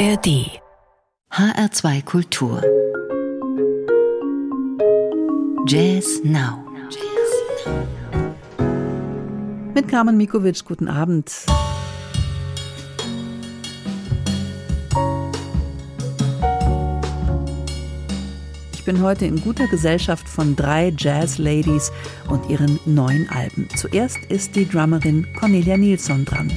ARD HR2 Kultur Jazz Now Mit Carmen Mikovic, guten Abend. Ich bin heute in guter Gesellschaft von drei Jazz-Ladies und ihren neuen Alben. Zuerst ist die Drummerin Cornelia Nilsson dran.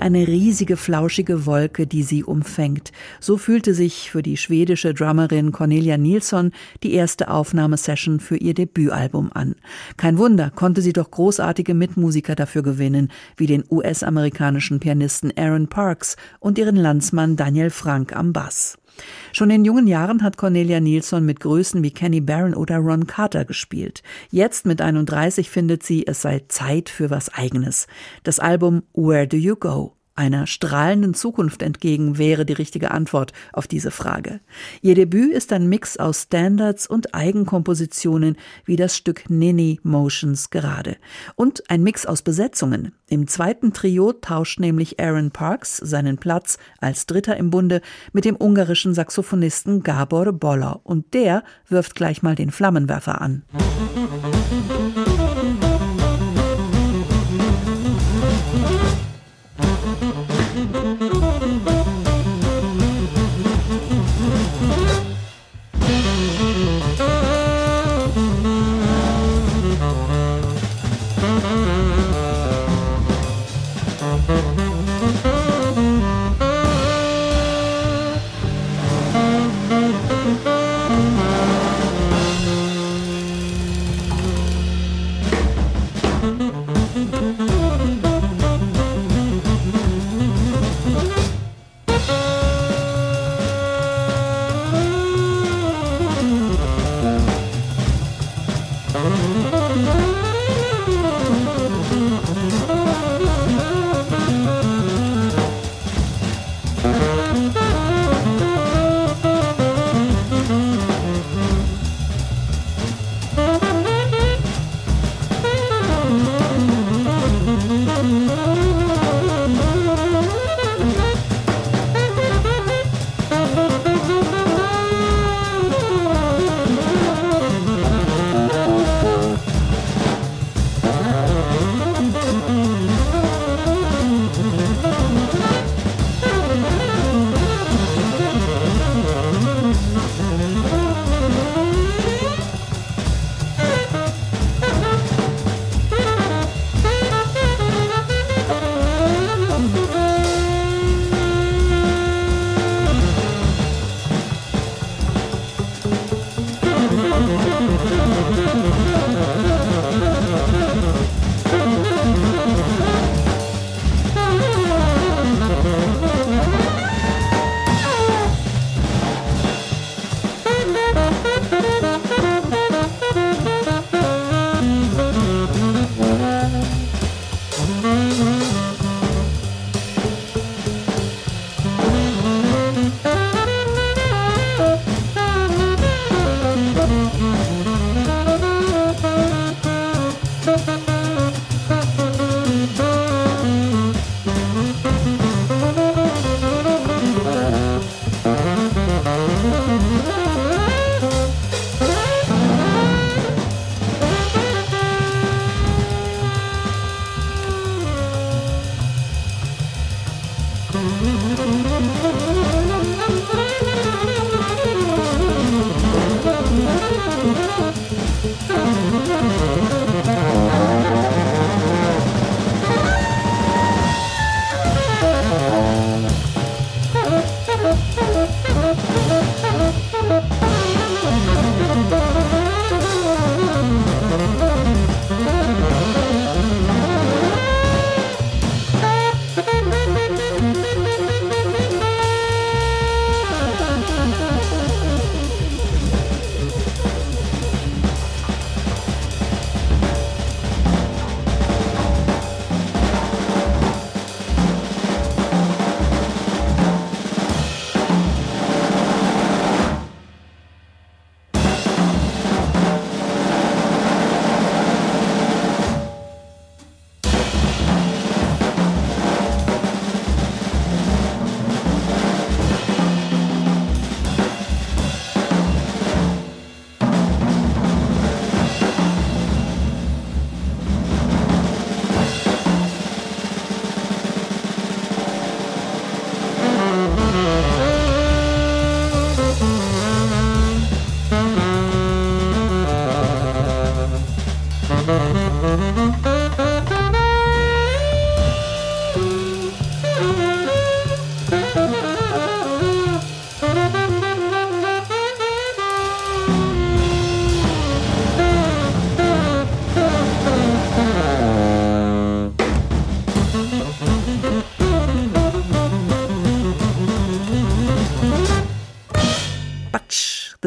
Eine riesige flauschige Wolke, die sie umfängt. So fühlte sich für die schwedische Drummerin Cornelia Nilsson die erste Aufnahmesession für ihr Debütalbum an. Kein Wunder, konnte sie doch großartige Mitmusiker dafür gewinnen, wie den US-amerikanischen Pianisten Aaron Parks und ihren Landsmann Daniel Frank am Bass. Schon in jungen Jahren hat Cornelia Nilsson mit Größen wie Kenny Barron oder Ron Carter gespielt. Jetzt mit 31 findet sie, es sei Zeit für was Eigenes. Das Album Where Do You Go? Einer strahlenden Zukunft entgegen wäre die richtige Antwort auf diese Frage. Ihr Debüt ist ein Mix aus Standards und Eigenkompositionen wie das Stück Ninny Motions gerade. Und ein Mix aus Besetzungen. Im zweiten Trio tauscht nämlich Aaron Parks seinen Platz als Dritter im Bunde mit dem ungarischen Saxophonisten Gabor Boller. Und der wirft gleich mal den Flammenwerfer an. Musik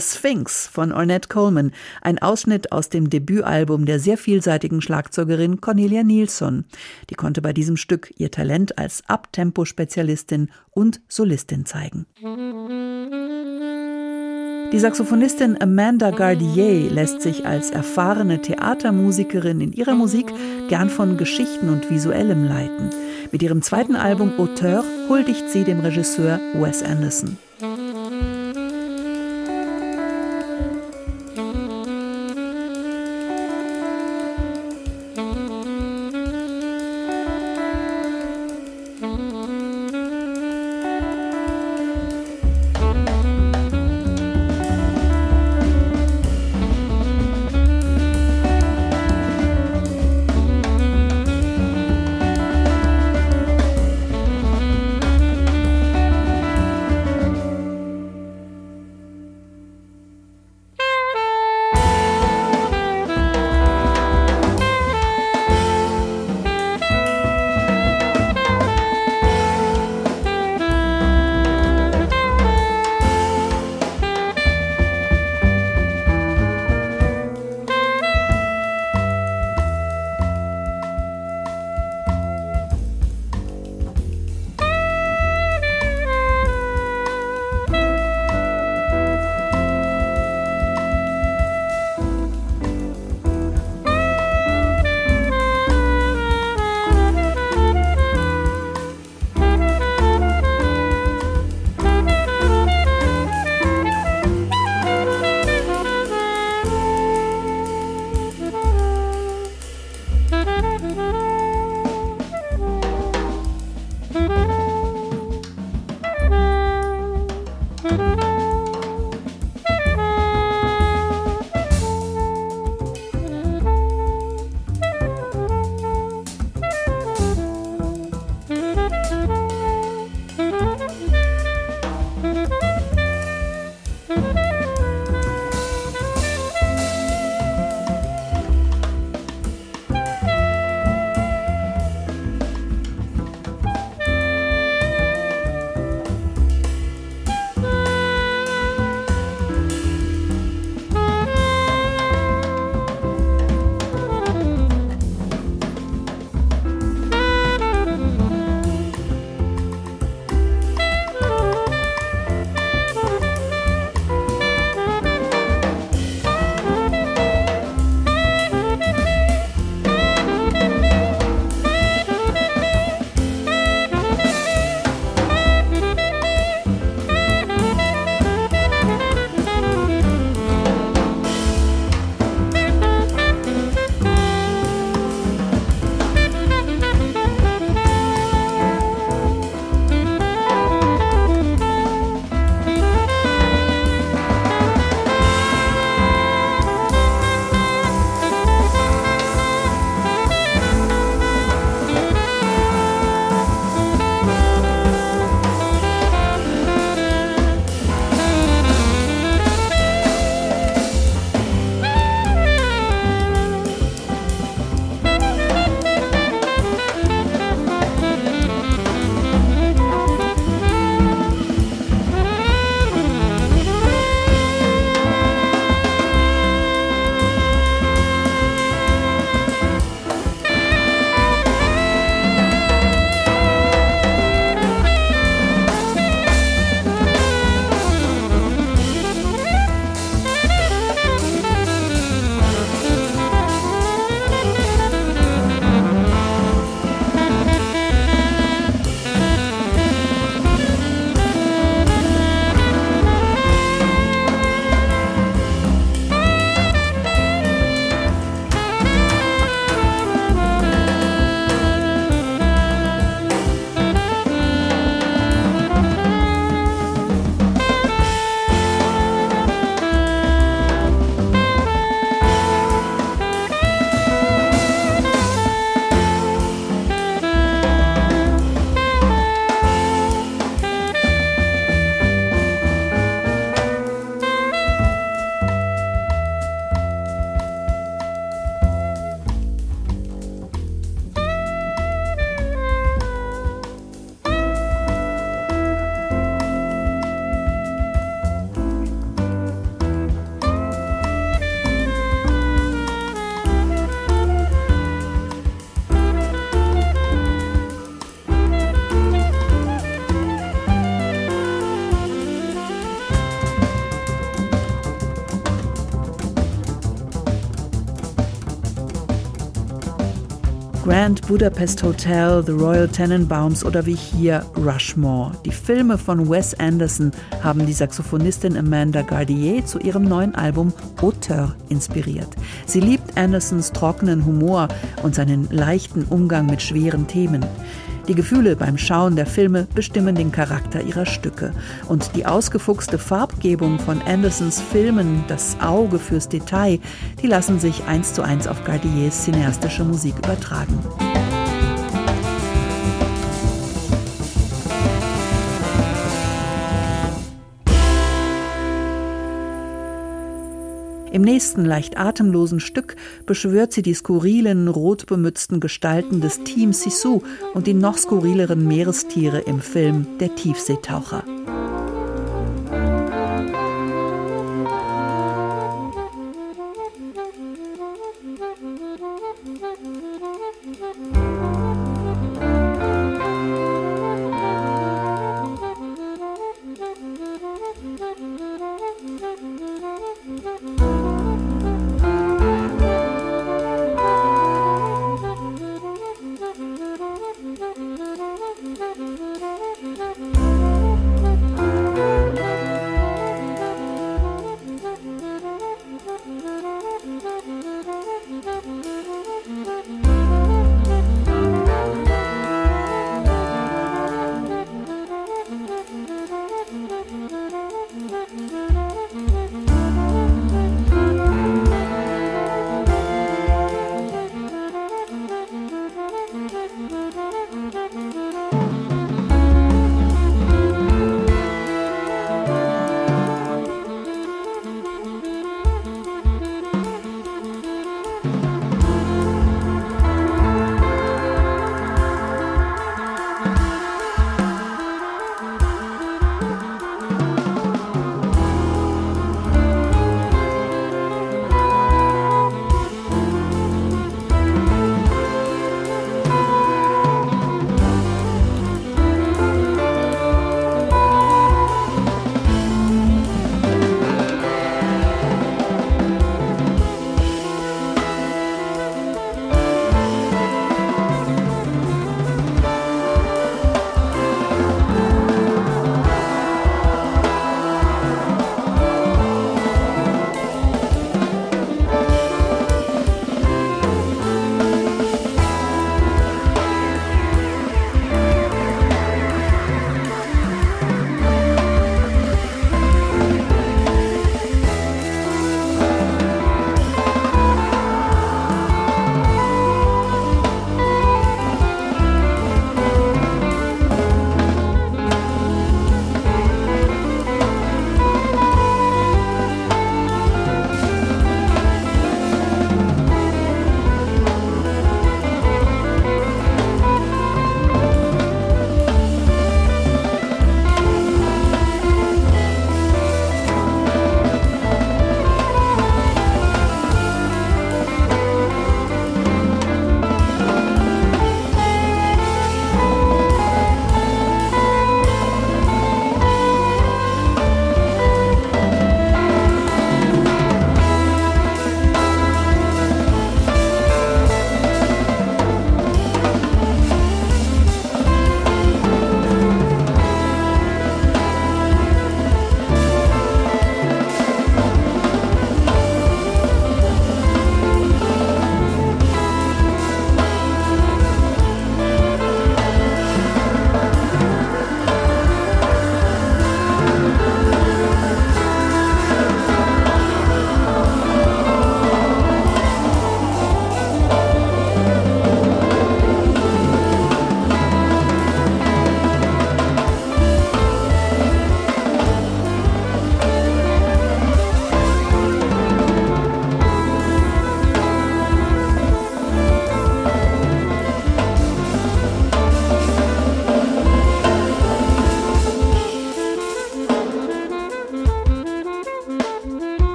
Sphinx von Ornette Coleman, ein Ausschnitt aus dem Debütalbum der sehr vielseitigen Schlagzeugerin Cornelia Nilsson. Die konnte bei diesem Stück ihr Talent als Abtempo-Spezialistin und Solistin zeigen. Die Saxophonistin Amanda Gardier lässt sich als erfahrene Theatermusikerin in ihrer Musik gern von Geschichten und Visuellem leiten. Mit ihrem zweiten Album Auteur huldigt sie dem Regisseur Wes Anderson. Grand Budapest Hotel, The Royal Tenenbaums oder wie hier Rushmore. Die Filme von Wes Anderson haben die Saxophonistin Amanda Gardier zu ihrem neuen Album Auteur inspiriert. Sie liebt Andersons trockenen Humor und seinen leichten Umgang mit schweren Themen. Die Gefühle beim Schauen der Filme bestimmen den Charakter ihrer Stücke. Und die ausgefuchste Farbgebung von Andersons Filmen, das Auge fürs Detail, die lassen sich eins zu eins auf Gardiers cineastische Musik übertragen. Im nächsten leicht atemlosen Stück beschwört sie die skurrilen, rotbemützten Gestalten des Team Sisu und die noch skurrileren Meerestiere im Film Der Tiefseetaucher.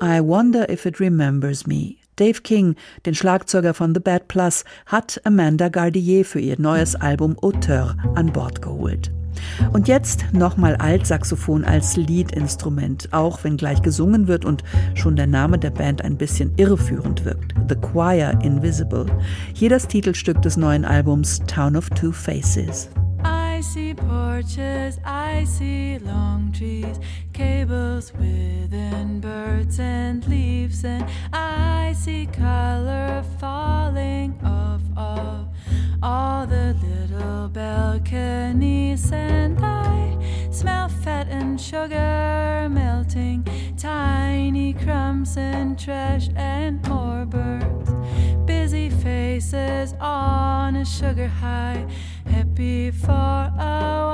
I Wonder If It Remembers Me. Dave King, den Schlagzeuger von The Bad Plus, hat Amanda Gardier für ihr neues Album Auteur an Bord geholt. Und jetzt nochmal Altsaxophon als Leadinstrument, auch wenn gleich gesungen wird und schon der Name der Band ein bisschen irreführend wirkt. The Choir Invisible. Hier das Titelstück des neuen Albums Town of Two Faces. See I see long trees, cables within birds and leaves, and I see color falling off of all the little balconies, and I smell fat and sugar melting, tiny crumbs and trash and more birds, busy faces on a sugar high, happy for a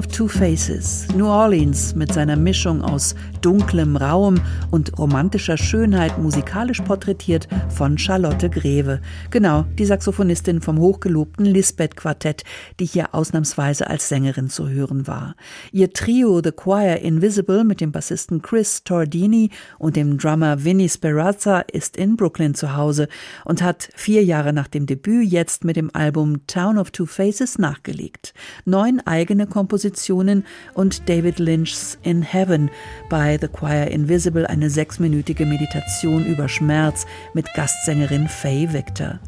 of Two Faces, New Orleans mit seiner Mischung aus dunklem Raum und romantischer Schönheit musikalisch porträtiert von Charlotte Greve. Genau, die Saxophonistin vom hochgelobten Lisbeth Quartett, die hier ausnahmsweise als Sängerin zu hören war. Ihr Trio The Choir Invisible mit dem Bassisten Chris Tordini und dem Drummer Vinny Sperazza ist in Brooklyn zu Hause und hat vier Jahre nach dem Debüt jetzt mit dem Album Town of Two Faces nachgelegt. Neun eigene Kompositionen und David Lynch's In Heaven, bei The Choir Invisible eine sechsminütige Meditation über Schmerz mit Gastsängerin Faye Victor.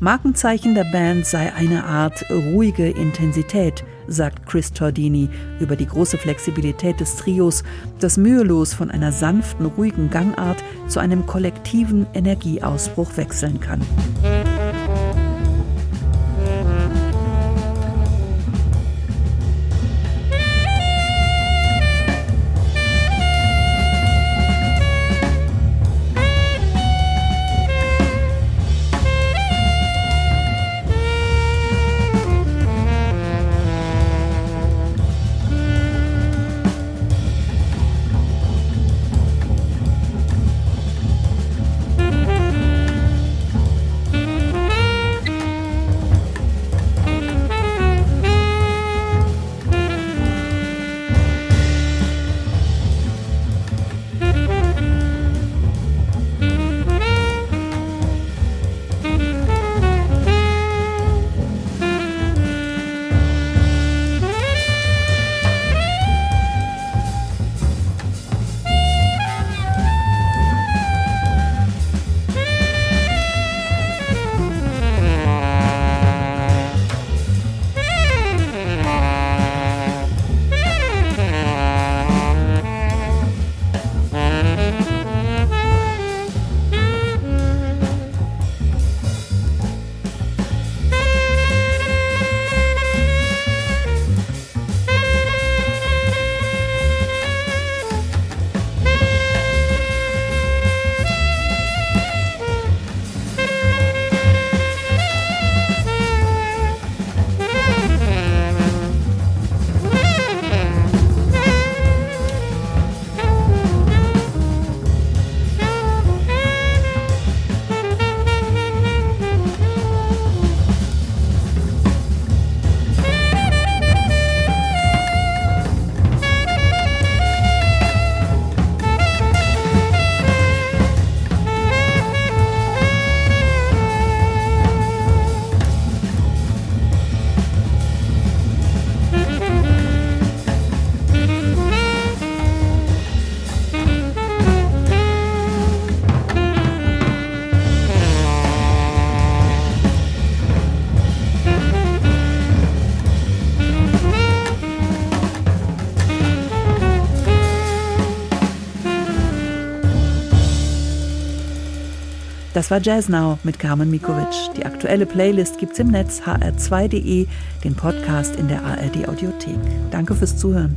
Markenzeichen der Band sei eine Art ruhige Intensität, sagt Chris Tordini über die große Flexibilität des Trios, das mühelos von einer sanften, ruhigen Gangart zu einem kollektiven Energieausbruch wechseln kann. Das war Jazz Now mit Carmen Mikovic. Die aktuelle Playlist gibt's im Netz hr2.de, den Podcast in der ARD Audiothek. Danke fürs Zuhören.